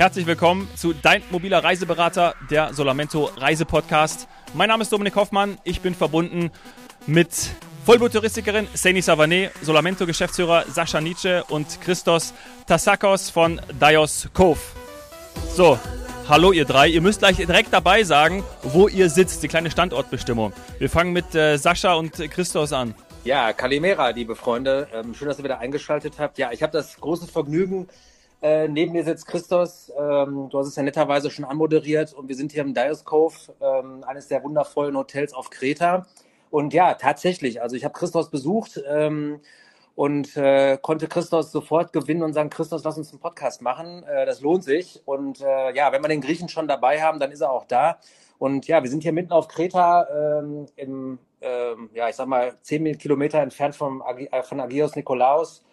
Herzlich willkommen zu Dein mobiler Reiseberater, der Solamento Reisepodcast. Mein Name ist Dominik Hoffmann. Ich bin verbunden mit Vollbluttouristikerin Seni Savané, Solamento-Geschäftsführer Sascha Nietzsche und Christos Tassakos von Dios Cove. So, hallo ihr drei. Ihr müsst gleich direkt dabei sagen, wo ihr sitzt, die kleine Standortbestimmung. Wir fangen mit äh, Sascha und Christos an. Ja, Kalimera, liebe Freunde. Ähm, schön, dass ihr wieder eingeschaltet habt. Ja, ich habe das große Vergnügen, äh, neben mir sitzt Christos. Ähm, du hast es ja netterweise schon anmoderiert und wir sind hier im Dias Cove, ähm, eines der wundervollen Hotels auf Kreta. Und ja, tatsächlich, also ich habe Christos besucht ähm, und äh, konnte Christos sofort gewinnen und sagen, Christos, lass uns einen Podcast machen. Äh, das lohnt sich. Und äh, ja, wenn wir den Griechen schon dabei haben, dann ist er auch da. Und ja, wir sind hier mitten auf Kreta ähm, im ähm, ja, ich sag mal, zehn Kilometer entfernt vom, äh, von Agios Nikolaos.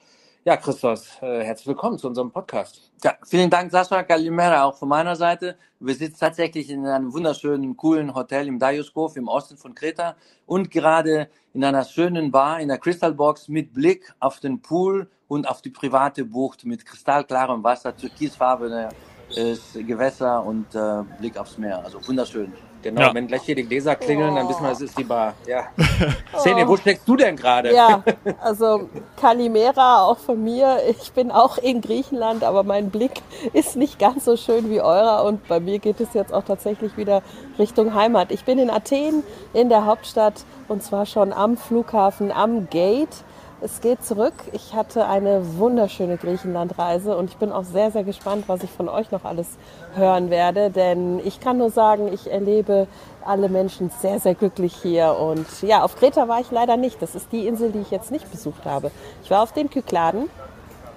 Ja, Christos, äh, herzlich willkommen zu unserem Podcast. Ja, vielen Dank, Sascha Kalimera, auch von meiner Seite. Wir sitzen tatsächlich in einem wunderschönen, coolen Hotel im Dioskov im Osten von Kreta und gerade in einer schönen Bar in der Crystal Box mit Blick auf den Pool und auf die private Bucht mit kristallklarem Wasser, türkisfarbene äh, Gewässer und äh, Blick aufs Meer. Also wunderschön. Genau, ja. wenn gleich hier die Gläser klingeln, dann wissen wir, es ist die Bar. Ja. Szene, wo steckst du denn gerade? Ja, also Kalimera auch von mir. Ich bin auch in Griechenland, aber mein Blick ist nicht ganz so schön wie eurer und bei mir geht es jetzt auch tatsächlich wieder Richtung Heimat. Ich bin in Athen, in der Hauptstadt und zwar schon am Flughafen, am Gate. Es geht zurück. Ich hatte eine wunderschöne Griechenlandreise und ich bin auch sehr, sehr gespannt, was ich von euch noch alles hören werde. Denn ich kann nur sagen, ich erlebe alle Menschen sehr, sehr glücklich hier. Und ja, auf Kreta war ich leider nicht. Das ist die Insel, die ich jetzt nicht besucht habe. Ich war auf den Kykladen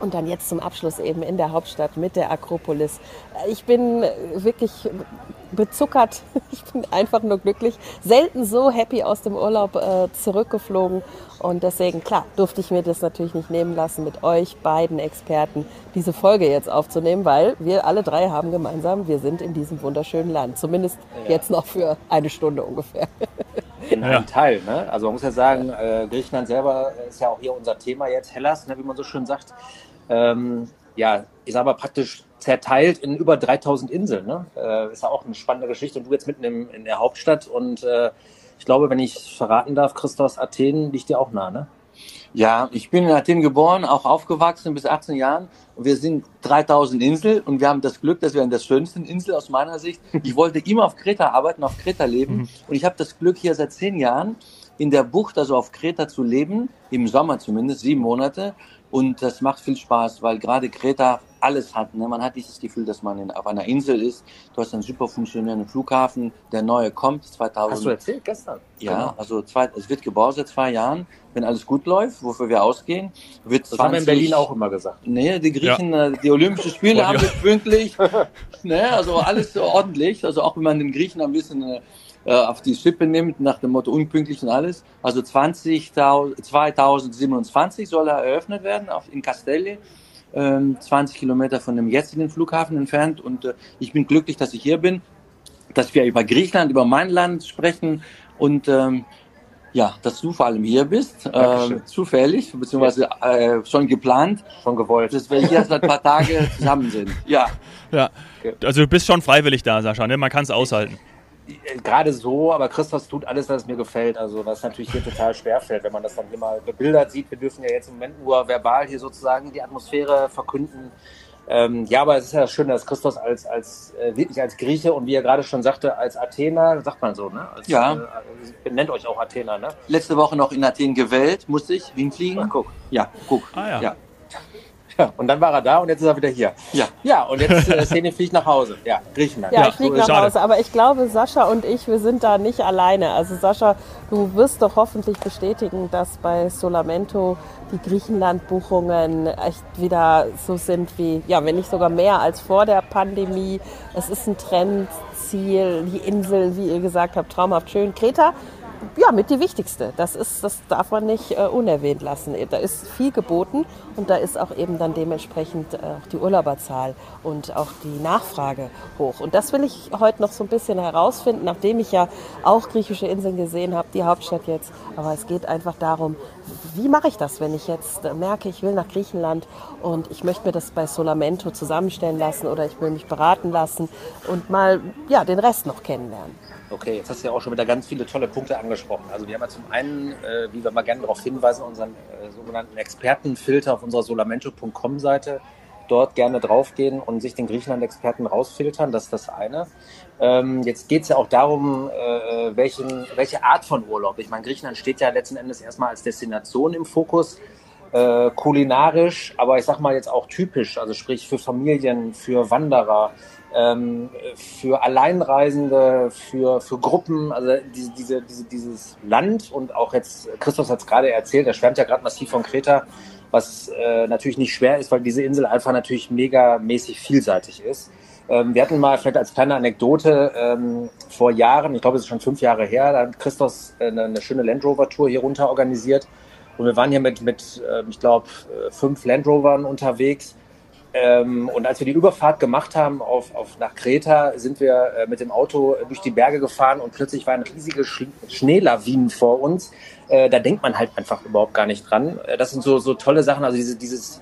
und dann jetzt zum Abschluss eben in der Hauptstadt mit der Akropolis. Ich bin wirklich bezuckert. Ich bin einfach nur glücklich. Selten so happy aus dem Urlaub äh, zurückgeflogen. Und deswegen, klar, durfte ich mir das natürlich nicht nehmen lassen, mit euch beiden Experten diese Folge jetzt aufzunehmen, weil wir alle drei haben gemeinsam, wir sind in diesem wunderschönen Land. Zumindest ja. jetzt noch für eine Stunde ungefähr. In einem ja. Teil. Ne? Also man muss ja sagen, äh, Griechenland selber ist ja auch hier unser Thema jetzt, Hellas, ne, wie man so schön sagt ähm, ja, ich sag mal praktisch zerteilt in über 3000 Inseln. Ne? Äh, ist ja auch eine spannende Geschichte. Und du jetzt mitten im, in der Hauptstadt und äh, ich glaube, wenn ich verraten darf, Christos, Athen liegt dir auch nah, ne? Ja, ich bin in Athen geboren, auch aufgewachsen bis 18 Jahren. Und wir sind 3000 Inseln und wir haben das Glück, dass wir an der schönsten Insel aus meiner Sicht. Ich wollte immer auf Kreta arbeiten, auf Kreta leben. Mhm. Und ich habe das Glück, hier seit zehn Jahren in der Bucht, also auf Kreta zu leben, im Sommer zumindest, sieben Monate. Und das macht viel Spaß, weil gerade Kreta alles hat. Ne? Man hat dieses Gefühl, dass man in, auf einer Insel ist. Du hast einen super funktionierenden Flughafen. Der neue kommt 2000. Hast du erzählt gestern? Ja, genau. also zwei, es wird gebaut seit zwei Jahren. Wenn alles gut läuft, wofür wir ausgehen, wird das 20, haben wir in Berlin auch immer gesagt. Nee, die Griechen, ja. Äh, die Olympischen Spiele haben wir pünktlich. ne? Also alles ordentlich. Also auch wenn man den Griechen ein bisschen äh, auf die Schippe nimmt, nach dem Motto unpünktlich und alles. Also 20, 2027 soll er eröffnet werden auf, in Castelli. 20 ähm, Kilometer von dem jetzigen Flughafen entfernt und äh, ich bin glücklich, dass ich hier bin, dass wir über Griechenland, über mein Land sprechen und ähm, ja, dass du vor allem hier bist, äh, zufällig, beziehungsweise äh, schon geplant. Schon gewollt. Dass wir hier seit ein paar Tage zusammen sind. Ja. Ja. Also du bist schon freiwillig da, Sascha, ne? Man kann es aushalten gerade so, aber Christoph tut alles, was mir gefällt. Also was natürlich hier total schwer fällt, wenn man das dann hier mal bebildert sieht. Wir dürfen ja jetzt im Moment nur verbal hier sozusagen die Atmosphäre verkünden. Ähm, ja, aber es ist ja schön, dass Christos als, als äh, wirklich als Grieche und wie er gerade schon sagte, als Athener, sagt man so, ne? Als, ja. Äh, nennt euch auch Athener, ne? Letzte Woche noch in Athen gewählt, musste ich hinfliegen. Ach, guck. Ja, guck. Ah, ja. ja. Ja, und dann war er da und jetzt ist er wieder hier. Ja. Ja, und jetzt äh, Szene fliegt nach Hause. Ja, Griechenland. Ja, ich fliege nach Schade. Hause. Aber ich glaube, Sascha und ich, wir sind da nicht alleine. Also Sascha, du wirst doch hoffentlich bestätigen, dass bei Solamento die Griechenland-Buchungen echt wieder so sind wie, ja, wenn nicht sogar mehr als vor der Pandemie. Es ist ein Trendziel, die Insel, wie ihr gesagt habt, traumhaft schön. Kreta ja, mit die wichtigste. Das, ist, das darf man nicht äh, unerwähnt lassen. Da ist viel geboten und da ist auch eben dann dementsprechend äh, auch die Urlauberzahl und auch die Nachfrage hoch. Und das will ich heute noch so ein bisschen herausfinden, nachdem ich ja auch griechische Inseln gesehen habe, die Hauptstadt jetzt. Aber es geht einfach darum, wie mache ich das, wenn ich jetzt äh, merke, ich will nach Griechenland und ich möchte mir das bei Solamento zusammenstellen lassen oder ich will mich beraten lassen und mal ja, den Rest noch kennenlernen. Okay, jetzt hast du ja auch schon wieder ganz viele tolle Punkte angesprochen. Also wir haben ja zum einen, äh, wie wir mal gerne darauf hinweisen, unseren äh, sogenannten Expertenfilter auf unserer solamento.com-Seite. Dort gerne draufgehen und sich den Griechenland-Experten rausfiltern. Das ist das eine. Ähm, jetzt geht es ja auch darum, äh, welchen, welche Art von Urlaub. Ich meine, Griechenland steht ja letzten Endes erstmal als Destination im Fokus. Äh, kulinarisch, aber ich sag mal jetzt auch typisch, also sprich für Familien, für Wanderer, ähm, für Alleinreisende, für, für Gruppen, also diese, diese, diese, dieses Land und auch jetzt, Christoph hat es gerade erzählt, er schwärmt ja gerade massiv von Kreta, was äh, natürlich nicht schwer ist, weil diese Insel einfach natürlich megamäßig vielseitig ist. Ähm, wir hatten mal vielleicht als kleine Anekdote ähm, vor Jahren, ich glaube es ist schon fünf Jahre her, da hat Christoph eine, eine schöne Land Rover Tour hier runter organisiert und wir waren hier mit, mit äh, ich glaube, äh, fünf Land Rovern unterwegs ähm, und als wir die Überfahrt gemacht haben auf, auf nach Kreta, sind wir äh, mit dem Auto durch die Berge gefahren und plötzlich waren riesige Sch Schneelawinen vor uns. Äh, da denkt man halt einfach überhaupt gar nicht dran. Äh, das sind so, so tolle Sachen. Also diese, dieses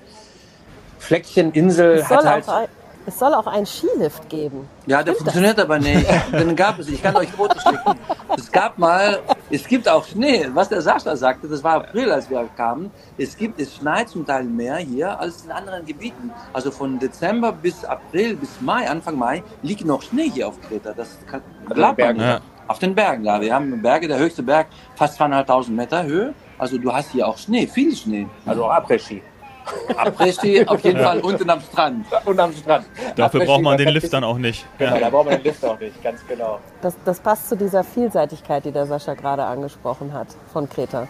Fleckchen Insel hat halt. Es soll auch einen Skilift geben. Ja, der Stimmt funktioniert das? aber nicht. Den gab es. Ich kann euch Fotos schicken. Es gab mal, es gibt auch Schnee. Was der Sascha sagte, das war April, als wir kamen. Es gibt, es schneit zum Teil mehr hier als in anderen Gebieten. Also von Dezember bis April, bis Mai, Anfang Mai, liegt noch Schnee hier auf Kreta. Das kann, glaubt man nicht. Ja. Auf den Bergen, ja. Wir haben Berge, der höchste Berg, fast zweieinhalbtausend Meter Höhe. Also du hast hier auch Schnee, viel Schnee. Also auch Après-Ski. Après-Ski auf jeden Fall unten am Strand. Und am Strand. Dafür braucht man den Lift dann auch nicht. Genau, ja. da braucht man den Lift auch nicht, ganz genau. Das, das passt zu dieser Vielseitigkeit, die der Sascha gerade angesprochen hat von Kreta.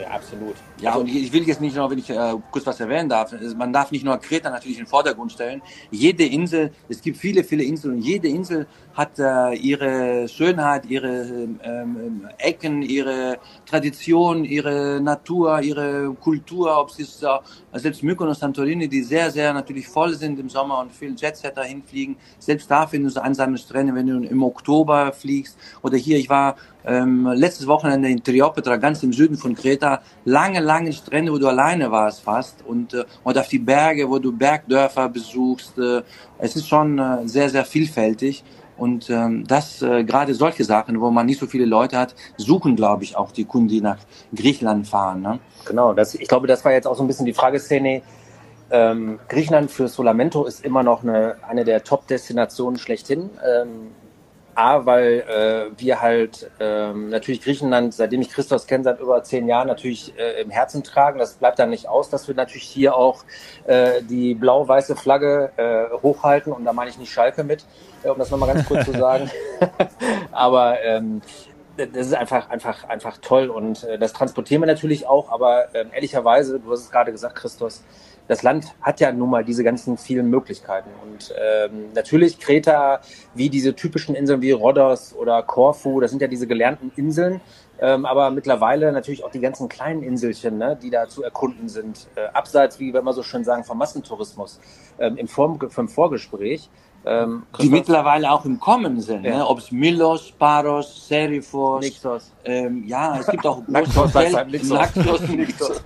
Ja, absolut. Ja, also, und ich will jetzt nicht nur, wenn ich äh, kurz was erwähnen darf, man darf nicht nur Kreta natürlich in den Vordergrund stellen. Jede Insel, es gibt viele, viele Inseln und jede Insel hat äh, ihre Schönheit, ihre ähm, ähm, Ecken, ihre Tradition, ihre Natur, ihre Kultur, ob es ist äh, selbst Mykonos, Santorini, die sehr, sehr natürlich voll sind im Sommer und viel Jetsetter hinfliegen. Selbst da finden so einsame Strände, wenn du im Oktober fliegst. Oder hier, ich war ähm, letztes Wochenende in Triopetra, ganz im Süden von Kreta, lange, lange Strände, wo du alleine warst fast und, äh, und auf die Berge, wo du Bergdörfer besuchst. Äh, es ist schon äh, sehr, sehr vielfältig. Und ähm, das, äh, gerade solche Sachen, wo man nicht so viele Leute hat, suchen, glaube ich, auch die Kunden, die nach Griechenland fahren. Ne? Genau, das, ich glaube, das war jetzt auch so ein bisschen die Frageszene. Ähm, Griechenland für Solamento ist immer noch eine, eine der Top-Destinationen schlechthin. Ähm, A, weil äh, wir halt ähm, natürlich Griechenland, seitdem ich Christos kenne, seit über zehn Jahren natürlich äh, im Herzen tragen. Das bleibt dann nicht aus, dass wir natürlich hier auch äh, die blau-weiße Flagge äh, hochhalten. Und da meine ich nicht Schalke mit, äh, um das nochmal ganz kurz zu sagen. Aber ähm, das ist einfach, einfach, einfach toll und äh, das transportieren wir natürlich auch, aber äh, ehrlicherweise, du hast es gerade gesagt, Christos, das Land hat ja nun mal diese ganzen vielen Möglichkeiten. Und ähm, natürlich Kreta, wie diese typischen Inseln wie Rhodos oder Korfu, das sind ja diese gelernten Inseln, ähm, aber mittlerweile natürlich auch die ganzen kleinen Inselchen, ne, die da zu erkunden sind, äh, abseits, wie wir immer so schön sagen, vom Massentourismus. Ähm, im, Vor im Vorgespräch ähm, die mittlerweile auch im Kommen sind, ja. ne? ob es Milos, Paros, Serifos, Nixos. Ähm, ja, es gibt auch Naxos, Naxos, Naxos, Nixos.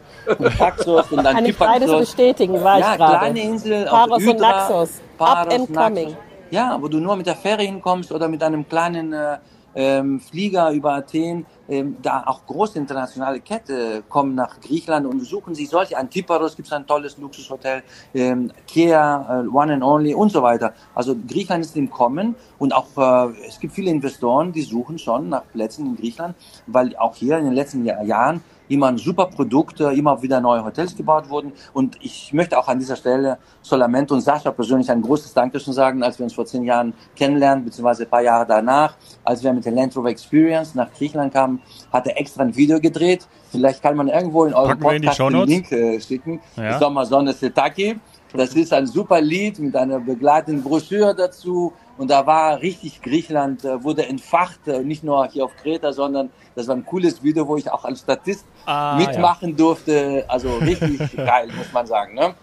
Naxos und dann Kann ich beides bestätigen, war ja, ich gerade. kleine Insel, Paros Hydra, und Naxos, Paros, up and coming. Ja, wo du nur mit der Fähre hinkommst oder mit einem kleinen äh, ähm, Flieger über Athen, ähm, da auch große internationale Kette kommen nach Griechenland und suchen sich solche. Antiparos gibt es ein tolles Luxushotel, ähm, Kea, äh, One and Only und so weiter. Also Griechenland ist im Kommen und auch äh, es gibt viele Investoren, die suchen schon nach Plätzen in Griechenland, weil auch hier in den letzten Jahr, Jahren immer ein super Produkt, immer wieder neue Hotels gebaut wurden. Und ich möchte auch an dieser Stelle Solamente und Sascha persönlich ein großes Dankeschön sagen, als wir uns vor zehn Jahren kennenlernen, beziehungsweise ein paar Jahre danach, als wir mit der Land Rover Experience nach Griechenland kamen, hat er extra ein Video gedreht. Vielleicht kann man irgendwo in eurem Podcast den Link äh, schicken. Ja. Sommersonne Setaki. Das ist ein super Lied mit einer begleitenden Broschüre dazu. Und da war richtig Griechenland, äh, wurde entfacht, äh, nicht nur hier auf Kreta, sondern das war ein cooles Video, wo ich auch als Statist ah, mitmachen ja. durfte. Also richtig geil, muss man sagen. Ne?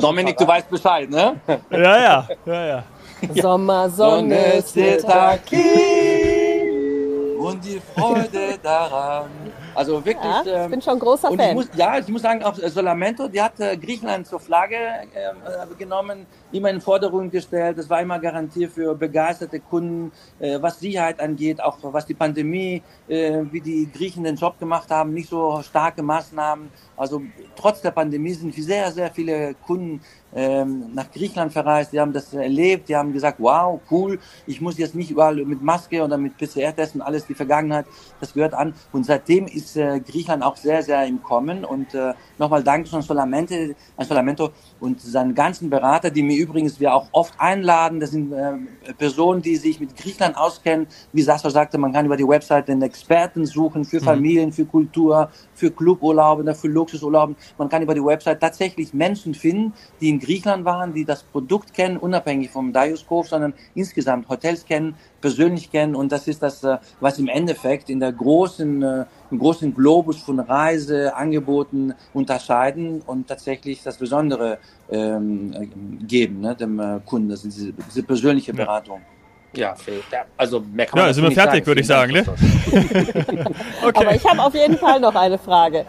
Dominik, du weißt Bescheid, ne? Ja, ja, ja, ja. Sommer, Sonne, Setaki und die Freude daran. Also wirklich. Ja, ich ähm, bin schon großer Fan. Ich muss, ja, ich muss sagen, auch Solamento, die hat äh, Griechenland zur Flagge äh, genommen, immer in Forderungen gestellt. Das war immer Garantie für begeisterte Kunden, äh, was Sicherheit angeht, auch was die Pandemie, äh, wie die Griechen den Job gemacht haben, nicht so starke Maßnahmen. Also trotz der Pandemie sind sehr, sehr viele Kunden ähm, nach Griechenland verreist, die haben das erlebt, die haben gesagt, wow, cool, ich muss jetzt nicht überall mit Maske oder mit PCR-Testen, alles die Vergangenheit, das gehört an. Und seitdem ist äh, Griechenland auch sehr, sehr im Kommen. Und äh, nochmal danke an Solamente, an Solamento und seinen ganzen Berater, die mir übrigens wir auch oft einladen. Das sind äh, Personen, die sich mit Griechenland auskennen. Wie Sascha sagte, man kann über die Website den Experten suchen für mhm. Familien, für Kultur, für Cluburlaube, für Luxusurlauben. Man kann über die Website tatsächlich Menschen finden, die in Griechenland waren, die das Produkt kennen, unabhängig vom Dioscope, sondern insgesamt Hotels kennen, persönlich kennen. Und das ist das, äh, was im Endeffekt in der großen, äh, im großen Globus von Reiseangeboten unterscheiden und tatsächlich das Besondere ähm, geben, ne, dem äh, Kunden, ist diese, diese persönliche Beratung. Ja. Ja, also mehr kann man Ja, sind wir fertig, würde ich sagen, ne? okay. Aber ich habe auf jeden Fall noch eine Frage.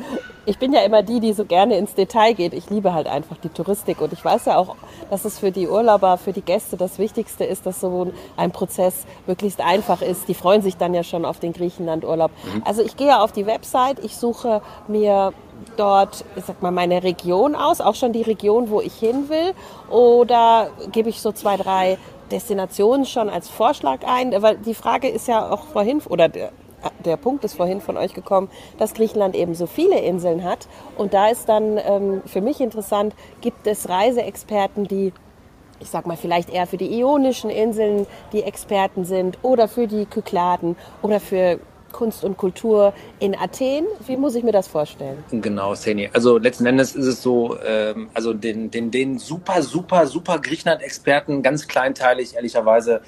Ich bin ja immer die, die so gerne ins Detail geht. Ich liebe halt einfach die Touristik und ich weiß ja auch, dass es für die Urlauber, für die Gäste das Wichtigste ist, dass so ein Prozess möglichst einfach ist. Die freuen sich dann ja schon auf den Griechenland-Urlaub. Mhm. Also ich gehe auf die Website, ich suche mir dort, ich sag mal, meine Region aus, auch schon die Region, wo ich hin will, oder gebe ich so zwei, drei Destinationen schon als Vorschlag ein? Weil die Frage ist ja auch vorhin, oder der, der Punkt ist vorhin von euch gekommen, dass Griechenland eben so viele Inseln hat. Und da ist dann ähm, für mich interessant, gibt es Reiseexperten, die ich sag mal, vielleicht eher für die ionischen Inseln die Experten sind oder für die Kykladen oder für Kunst und Kultur in Athen. Wie muss ich mir das vorstellen? Genau, Seni. Also letzten Endes ist es so, ähm, also den, den, den super, super, super Griechenland-Experten, ganz kleinteilig, ehrlicherweise,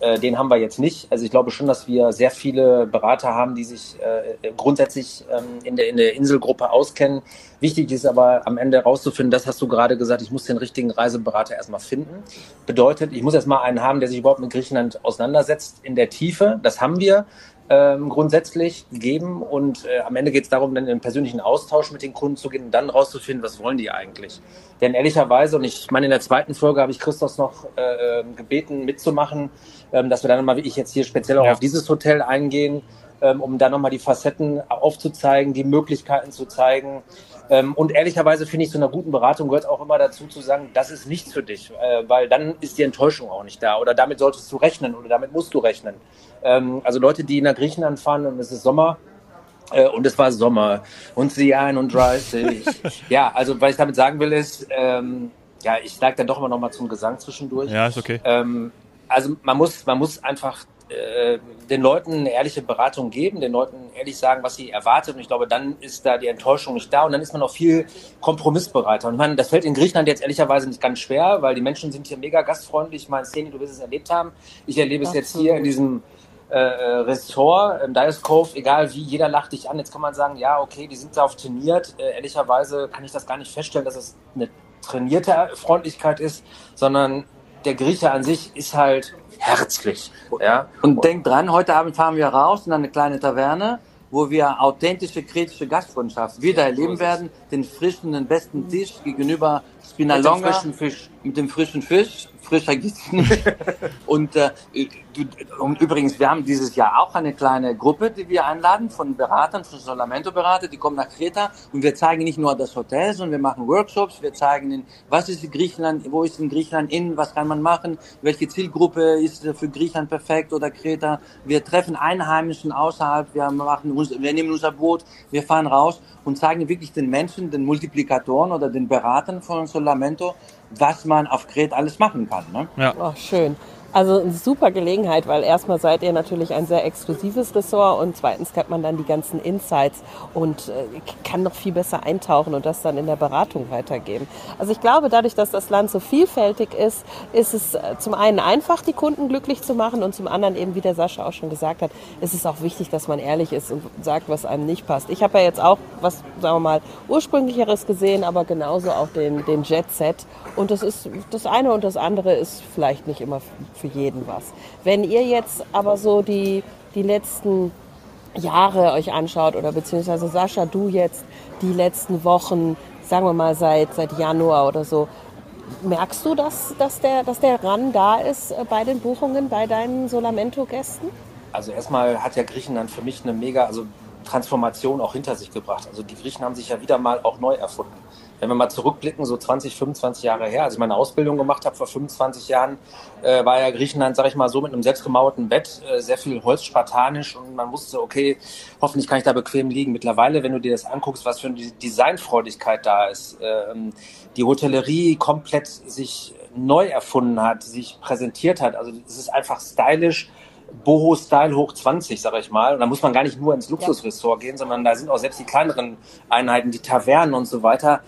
äh, den haben wir jetzt nicht. Also ich glaube schon, dass wir sehr viele Berater haben, die sich äh, grundsätzlich ähm, in, der, in der Inselgruppe auskennen. Wichtig ist aber am Ende herauszufinden, das hast du gerade gesagt, ich muss den richtigen Reiseberater erstmal finden. Bedeutet, ich muss erstmal einen haben, der sich überhaupt mit Griechenland auseinandersetzt in der Tiefe. Das haben wir ähm, grundsätzlich geben und äh, am Ende geht es darum, dann in einen persönlichen Austausch mit den Kunden zu gehen und dann rauszufinden, was wollen die eigentlich. Denn ehrlicherweise, und ich meine, in der zweiten Folge habe ich Christos noch äh, ähm, gebeten mitzumachen, ähm, dass wir dann nochmal, wie ich jetzt hier speziell auch ja. auf dieses Hotel eingehen, ähm, um dann nochmal die Facetten aufzuzeigen, die Möglichkeiten zu zeigen, ähm, und ehrlicherweise finde ich, zu einer guten Beratung gehört auch immer dazu zu sagen, das ist nichts für dich, äh, weil dann ist die Enttäuschung auch nicht da oder damit solltest du rechnen oder damit musst du rechnen. Ähm, also Leute, die nach Griechenland fahren und es ist Sommer, äh, und es war Sommer und sie 31. ja, also was ich damit sagen will ist, ähm, ja, ich sage dann doch immer noch mal zum Gesang zwischendurch. Ja, ist okay. Ähm, also man muss, man muss einfach äh, den Leuten eine ehrliche Beratung geben, den Leuten ehrlich sagen, was sie erwartet. Und ich glaube, dann ist da die Enttäuschung nicht da und dann ist man auch viel kompromissbereiter. Und ich meine, das fällt in Griechenland jetzt ehrlicherweise nicht ganz schwer, weil die Menschen sind hier mega gastfreundlich. Ich meine, Szene, du wirst es erlebt haben. Ich erlebe es jetzt hier in diesem äh, Ressort, im Dias Cove, egal wie, jeder lacht dich an. Jetzt kann man sagen, ja, okay, die sind darauf trainiert. Äh, ehrlicherweise kann ich das gar nicht feststellen, dass es eine trainierte Freundlichkeit ist, sondern der Grieche an sich ist halt herzlich. Ja? Und denk dran, heute Abend fahren wir raus in eine kleine Taverne, wo wir authentische kritische Gastfreundschaft wieder erleben werden. Den frischen, den besten Tisch gegenüber Spinalonga. Mit dem frischen Fisch. Mit dem frischen Fisch frischer geht's nicht. und, äh, du, und übrigens, wir haben dieses Jahr auch eine kleine Gruppe, die wir einladen von Beratern, von Solamento-Berater, die kommen nach Kreta und wir zeigen nicht nur das Hotel, sondern wir machen Workshops, wir zeigen ihnen, was ist in Griechenland, wo ist in Griechenland in, was kann man machen, welche Zielgruppe ist für Griechenland perfekt oder Kreta. Wir treffen Einheimischen außerhalb, wir machen uns, wir nehmen unser Boot, wir fahren raus und zeigen wirklich den Menschen, den Multiplikatoren oder den Beratern von Solamento, was man auf Kreta alles machen kann. Ne? Ja. Oh, schön. Also eine super Gelegenheit, weil erstmal seid ihr natürlich ein sehr exklusives Ressort und zweitens hat man dann die ganzen Insights und äh, kann noch viel besser eintauchen und das dann in der Beratung weitergeben. Also ich glaube, dadurch, dass das Land so vielfältig ist, ist es äh, zum einen einfach, die Kunden glücklich zu machen und zum anderen eben, wie der Sascha auch schon gesagt hat, ist es auch wichtig, dass man ehrlich ist und sagt, was einem nicht passt. Ich habe ja jetzt auch was, sagen wir mal, ursprünglicheres gesehen, aber genauso auch den, den Jet Set und das ist das eine und das andere ist vielleicht nicht immer für jeden was. Wenn ihr jetzt aber so die, die letzten Jahre euch anschaut oder beziehungsweise Sascha, du jetzt die letzten Wochen, sagen wir mal seit, seit Januar oder so, merkst du, dass, dass, der, dass der Run da ist äh, bei den Buchungen, bei deinen Solamento-Gästen? Also erstmal hat ja Griechenland für mich eine mega also Transformation auch hinter sich gebracht. Also die Griechen haben sich ja wieder mal auch neu erfunden wenn wir mal zurückblicken, so 20, 25 Jahre her, als ich meine Ausbildung gemacht habe vor 25 Jahren, äh, war ja Griechenland, sag ich mal, so mit einem selbstgemauerten Bett, äh, sehr viel Holz, spartanisch und man wusste, okay, hoffentlich kann ich da bequem liegen. Mittlerweile, wenn du dir das anguckst, was für eine Designfreudigkeit da ist, ähm, die Hotellerie komplett sich neu erfunden hat, sich präsentiert hat, also es ist einfach stylisch, Boho-Style hoch 20, sag ich mal. Und da muss man gar nicht nur ins Luxusressort ja. gehen, sondern da sind auch selbst die kleineren Einheiten, die Tavernen und so weiter,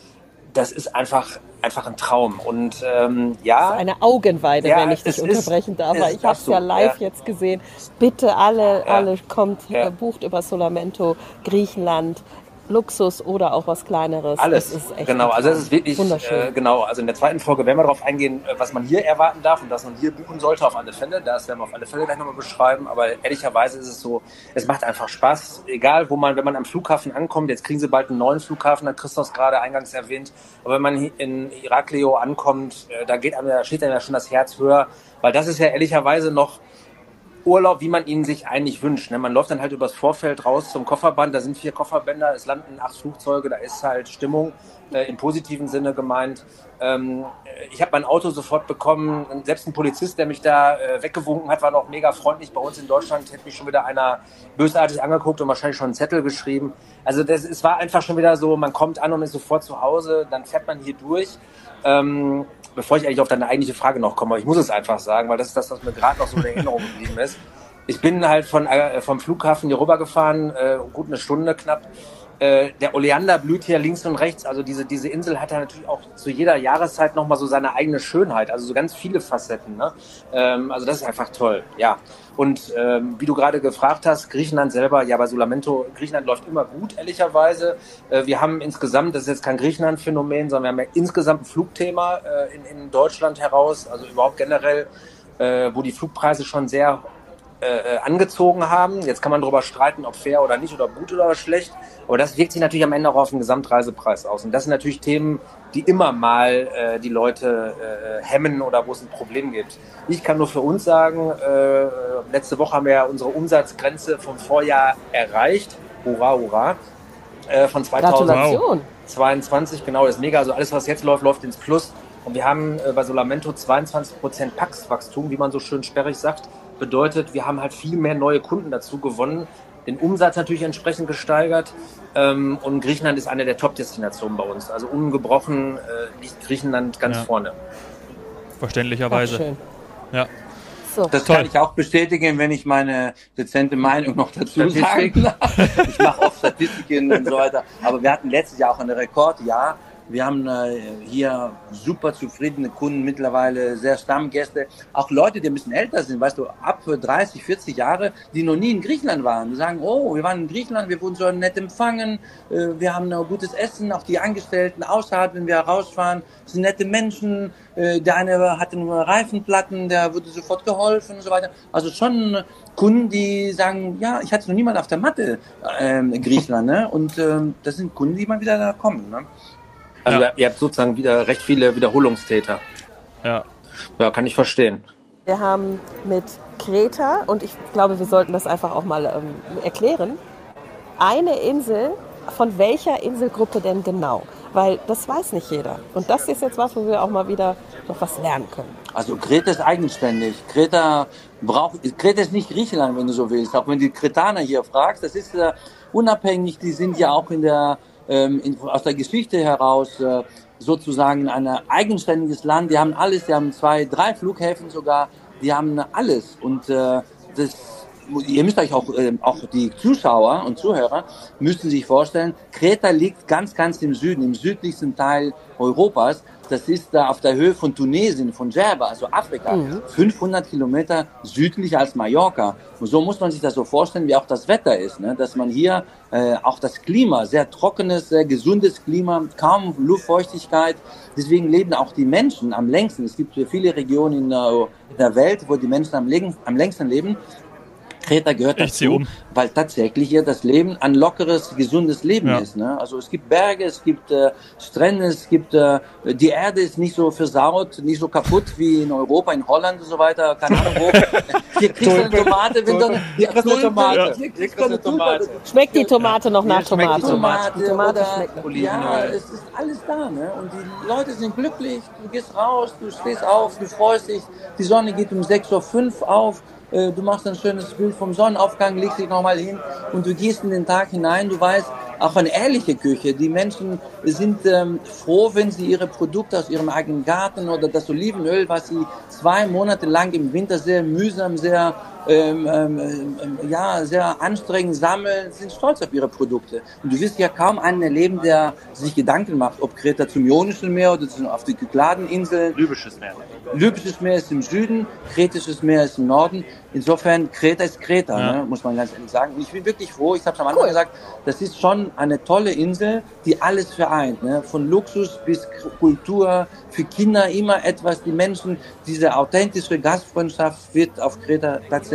das ist einfach einfach ein Traum. Und ähm, ja. eine Augenweide, ja, wenn ich dich unterbrechen ist, darf. Ist, ich habe es ja live ja. jetzt gesehen. Bitte alle, ja. alle kommt, bucht über Solamento, Griechenland. Luxus oder auch was Kleineres. Alles. ist echt genau, also es ist wirklich wunderschön. Äh, genau. Also in der zweiten Folge werden wir darauf eingehen, äh, was man hier erwarten darf und was man hier buchen sollte auf alle Fälle. Das werden wir auf alle Fälle gleich nochmal beschreiben. Aber ehrlicherweise ist es so, es macht einfach Spaß. Egal, wo man, wenn man am Flughafen ankommt, jetzt kriegen sie bald einen neuen Flughafen, hat Christoph gerade eingangs erwähnt. Aber wenn man in Iraklio ankommt, äh, da geht einem, da steht einem ja schon das Herz höher, weil das ist ja ehrlicherweise noch Urlaub, wie man ihn sich eigentlich wünscht. Ne? Man läuft dann halt übers Vorfeld raus zum Kofferband, da sind vier Kofferbänder, es landen acht Flugzeuge, da ist halt Stimmung äh, im positiven Sinne gemeint. Ähm, ich habe mein Auto sofort bekommen. Selbst ein Polizist, der mich da äh, weggewunken hat, war noch mega freundlich. Bei uns in Deutschland hätte mich schon wieder einer bösartig angeguckt und wahrscheinlich schon einen Zettel geschrieben. Also das, es war einfach schon wieder so, man kommt an und ist sofort zu Hause, dann fährt man hier durch. Ähm, bevor ich eigentlich auf deine eigentliche Frage noch komme, ich muss es einfach sagen, weil das ist das, was mir gerade noch so in Erinnerung geblieben ist. Ich bin halt von, äh, vom Flughafen hier rübergefahren, äh, gut eine Stunde knapp. Äh, der Oleander blüht hier links und rechts. Also diese, diese Insel hat ja natürlich auch zu jeder Jahreszeit nochmal so seine eigene Schönheit. Also so ganz viele Facetten. Ne? Ähm, also das ist einfach toll, ja. Und ähm, wie du gerade gefragt hast, Griechenland selber, ja bei Solamento, Griechenland läuft immer gut, ehrlicherweise. Äh, wir haben insgesamt, das ist jetzt kein Griechenland-Phänomen, sondern wir haben ja insgesamt ein Flugthema äh, in, in Deutschland heraus, also überhaupt generell, äh, wo die Flugpreise schon sehr äh, angezogen haben. Jetzt kann man darüber streiten, ob fair oder nicht oder gut oder schlecht. Aber das wirkt sich natürlich am Ende auch auf den Gesamtreisepreis aus. Und das sind natürlich Themen, die immer mal äh, die Leute äh, hemmen oder wo es ein Problem gibt. Ich kann nur für uns sagen, äh, letzte Woche haben wir ja unsere Umsatzgrenze vom Vorjahr erreicht. Hurra, hurra. Äh, von 2022, genau, das ist mega. Also alles, was jetzt läuft, läuft ins Plus. Und wir haben äh, bei Solamento 22% Pax-Wachstum, wie man so schön sperrig sagt. Bedeutet, wir haben halt viel mehr neue Kunden dazu gewonnen, den Umsatz natürlich entsprechend gesteigert. Ähm, und Griechenland ist eine der Top-Destinationen bei uns. Also ungebrochen äh, liegt Griechenland ganz ja. vorne. Verständlicherweise. Ja. So. Das Toll. kann ich auch bestätigen, wenn ich meine dezente Meinung noch dazu sagen darf. Ich mache oft Statistiken und so weiter. Aber wir hatten letztes Jahr auch ein Rekordjahr wir haben äh, hier super zufriedene Kunden mittlerweile, sehr Stammgäste, auch Leute, die ein bisschen älter sind, weißt du, ab 30, 40 Jahre, die noch nie in Griechenland waren. Die sagen, oh, wir waren in Griechenland, wir wurden so nett empfangen, äh, wir haben gutes Essen, auch die Angestellten außerhalb, wenn wir rausfahren, sind nette Menschen. Äh, der eine hatte nur Reifenplatten, der wurde sofort geholfen und so weiter. Also schon Kunden, die sagen, ja, ich hatte noch niemand auf der Matte ähm, in Griechenland, ne? Und ähm, das sind Kunden, die mal wieder da kommen, ne? Also ja. ihr habt sozusagen wieder recht viele Wiederholungstäter. Ja. Ja, kann ich verstehen. Wir haben mit Kreta, und ich glaube, wir sollten das einfach auch mal ähm, erklären, eine Insel, von welcher Inselgruppe denn genau? Weil das weiß nicht jeder. Und das ist jetzt was, wo wir auch mal wieder noch was lernen können. Also Kreta ist eigenständig. Kreta braucht, Kreta ist nicht Griechenland, wenn du so willst. Auch wenn du die Kretaner hier fragst, das ist äh, unabhängig. Die sind ja auch in der ähm, in, aus der Geschichte heraus äh, sozusagen ein eigenständiges Land. Die haben alles, die haben zwei, drei Flughäfen sogar. die haben alles. Und äh, das, ihr müsst euch auch, äh, auch die Zuschauer und Zuhörer müssen sich vorstellen, Kreta liegt ganz, ganz im Süden, im südlichsten Teil Europas. Das ist da auf der Höhe von Tunesien, von Djerba, also Afrika, Mhm. 500 Kilometer südlicher als Mallorca. Und so muss man sich das so vorstellen, wie auch das Wetter ist, ne? dass man hier äh, auch das Klima, sehr trockenes, sehr gesundes Klima, kaum Luftfeuchtigkeit. Deswegen leben auch die Menschen am längsten. Es gibt viele Regionen in der, in der Welt, wo die Menschen am, am längsten leben. Kreta gehört dazu, um. weil tatsächlich hier das Leben ein lockeres, gesundes Leben Ja. ist. Ne? Also es gibt Berge, es gibt äh, Strände, es gibt äh, die Erde ist nicht so versaut, nicht so kaputt wie in Europa, in Holland und so weiter. Keine Ahnung wo. Hier kriegst du eine Tomate, wenn du eine Hier kriegst du eine Tomate. Hier kriegst du eine. Schmeckt die Tomate noch nach Hier schmeckt die Tomate? Tomate. Die Tomate oder. Ja, es ist alles da, ne? Und die Leute sind glücklich, du gehst raus, du stehst auf, du freust dich, die Sonne geht um 6.05 Uhr auf, äh, du machst ein schönes Bild vom Sonnenaufgang, legst dich nochmal hin und du gehst in den Tag hinein, du weißt, auch eine ehrliche Küche. Die Menschen sind ähm, froh, wenn sie ihre Produkte aus ihrem eigenen Garten oder das Olivenöl, was sie zwei Monate lang im Winter sehr mühsam, sehr ähm, ähm, ähm, ja, sehr anstrengend sammeln, sind stolz auf ihre Produkte. Und du wirst ja kaum einen erleben, der sich Gedanken macht, ob Kreta zum Ionischen Meer oder zum, auf die Kykladeninseln. Lübisches Meer. Lybisches Meer ist im Süden, Kretisches Meer ist im Norden. Insofern, Kreta ist Kreta, Ja. ne, muss man ganz ehrlich sagen. Und ich bin wirklich froh, ich habe es am Anfang gesagt, das ist schon eine tolle Insel, die alles vereint. Ne? Von Luxus bis Kultur, für Kinder immer etwas. Die Menschen, diese authentische Gastfreundschaft wird auf Kreta tatsächlich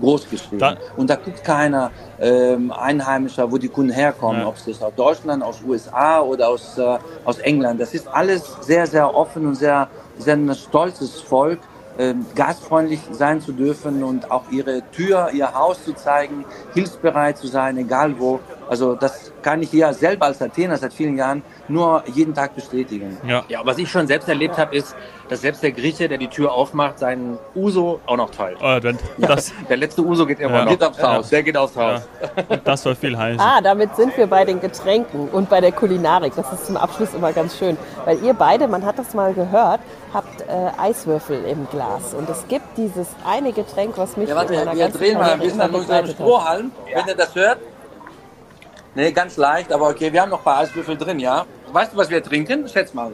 groß geschrieben. Da- Und da guckt keiner ähm, Einheimischer, wo die Kunden herkommen, Ja. ob es ist aus Deutschland, aus USA oder aus, äh, aus England. Das ist alles sehr, sehr offen und sehr, sehr ein stolzes Volk, ähm, gastfreundlich sein zu dürfen und auch ihre Tür, ihr Haus zu zeigen, hilfsbereit zu sein, egal wo. Also das kann ich hier selber als Athener seit vielen Jahren nur jeden Tag bestätigen. Ja. Ja, was ich schon selbst erlebt habe, ist, dass selbst der Grieche, der die Tür aufmacht, seinen Uso auch noch teilt. Oh, wenn- das, Der letzte Uso geht immer Ja. noch. Geht aufs Haus. Der geht aufs Haus. das soll viel heißen. Ah, damit sind wir bei den Getränken und bei der Kulinarik. Das ist zum Abschluss immer ganz schön. Weil ihr beide, man hat das mal gehört, habt äh, Eiswürfel im Glas. Und es gibt dieses eine Getränk, was mich Ja, warte, wir drehen mal ein bisschen an unserem. Strohhalm, wenn ihr das hört. Nee, ganz leicht, aber okay, wir haben noch ein paar Eiswürfel drin, ja? Weißt du, was wir trinken? Schätz mal.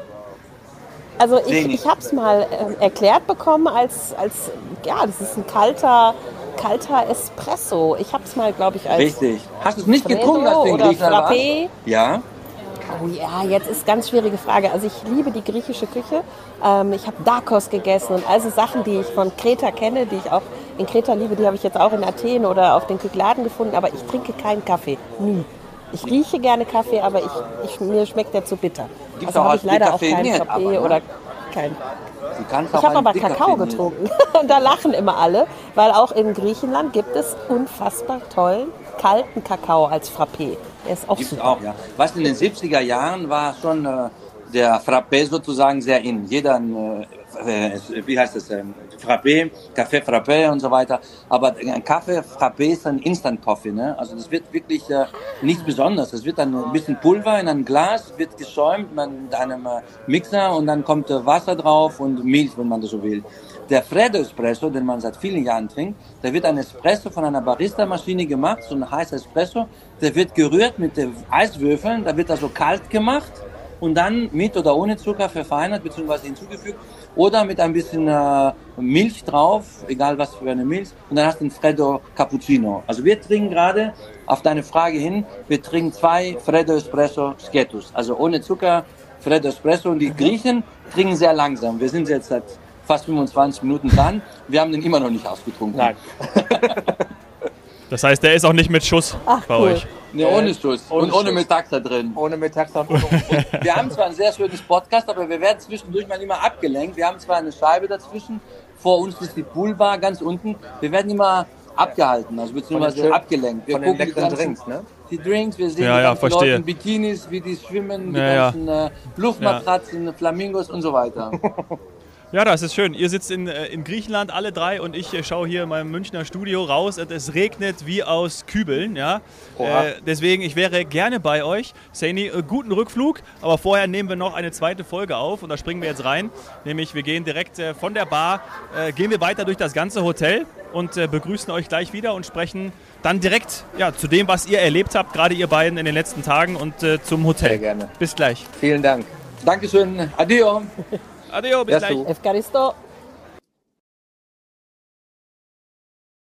Also ich, ich habe es mal ähm, erklärt bekommen als, als, ja, das ist ein kalter, kalter Espresso. Ich habe es mal, glaube ich, als Richtig. Hast du es nicht Freddo getrunken, als du in Griechenland warst? Ja. Oh ja, jetzt ist ganz schwierige Frage. Also ich liebe die griechische Küche. Ähm, ich habe Dakos gegessen und also Sachen, die ich von Kreta kenne, die ich auch in Kreta liebe, die habe ich jetzt auch in Athen oder auf den Kykladen gefunden. Aber ich trinke keinen Kaffee, nie. Ich rieche gerne Kaffee, aber ich, ich, mir schmeckt der zu bitter. Gibt's also habe ich leider auch keinen Frappé aber, ne? oder kein. Ich habe aber Kakao finden. getrunken und da lachen immer alle, weil auch in Griechenland gibt es unfassbar tollen kalten Kakao als Frappé. Der ist auch Gibt's super. auch, ja. Du, in den 70er Jahren war schon äh, der Frappé sozusagen sehr in. Jeder, äh, äh, wie heißt das, ähm, Frappé, Café Frappé und so weiter. Aber ein Kaffee Frappé ist ein Instant Coffee, ne? Also das wird wirklich äh, nichts Besonderes. Es wird dann ein bisschen Pulver in ein Glas, wird geschäumt mit einem äh, Mixer und dann kommt äh, Wasser drauf und Milch, wenn man das so will. Der Freddo Espresso, den man seit vielen Jahren trinkt, der wird ein Espresso von einer Barista-Maschine gemacht, so ein heißer Espresso. Der wird gerührt mit den Eiswürfeln, da wird also kalt gemacht und dann mit oder ohne Zucker verfeinert bzw. hinzugefügt oder mit ein bisschen äh, Milch drauf, egal was für eine Milch, und dann hast du einen Freddo Cappuccino. Also wir trinken gerade auf deine Frage hin, wir trinken zwei Freddo Espresso Sketus, also ohne Zucker Freddo Espresso und die Griechen trinken sehr langsam. Wir sind jetzt seit fast 25 Minuten dran, wir haben den immer noch nicht ausgetrunken. Nein. Das heißt, der ist auch nicht mit Schuss Ach, bei cool. euch. Nee, ohne Schuss ohne und ohne Schuss. Metaxa drin. Ohne und Wir haben zwar ein sehr schönes Podcast, aber wir werden zwischendurch mal immer abgelenkt. Wir haben zwar eine Scheibe dazwischen, vor uns ist die Poolbar ganz unten. Wir werden immer abgehalten, also beziehungsweise schön- abgelenkt. Wir von den die ganzen- Drinks, ne? Die Drinks, wir sehen Ja, die ja, ganzen verstehe. Leute in Bikinis, wie die schwimmen, die Ja, ja. ganzen äh, Luftmatratzen, Flamingos und so weiter. Ja, das ist schön. Ihr sitzt in, äh, in Griechenland, alle drei, und ich äh, schaue hier in meinem Münchner Studio raus. und Es regnet wie aus Kübeln. Ja? Äh, deswegen, ich wäre gerne bei euch. Saini, äh, guten Rückflug. Aber vorher nehmen wir noch eine zweite Folge auf und da springen wir jetzt rein. Nämlich, wir gehen direkt äh, von der Bar, äh, gehen wir weiter durch das ganze Hotel und begrüßen euch gleich wieder und sprechen dann direkt ja, zu dem, was ihr erlebt habt, gerade ihr beiden in den letzten Tagen und zum Hotel. Sehr gerne. Bis gleich. Vielen Dank. Dankeschön. Adio. Adeo, bis gleich. Efkaristo.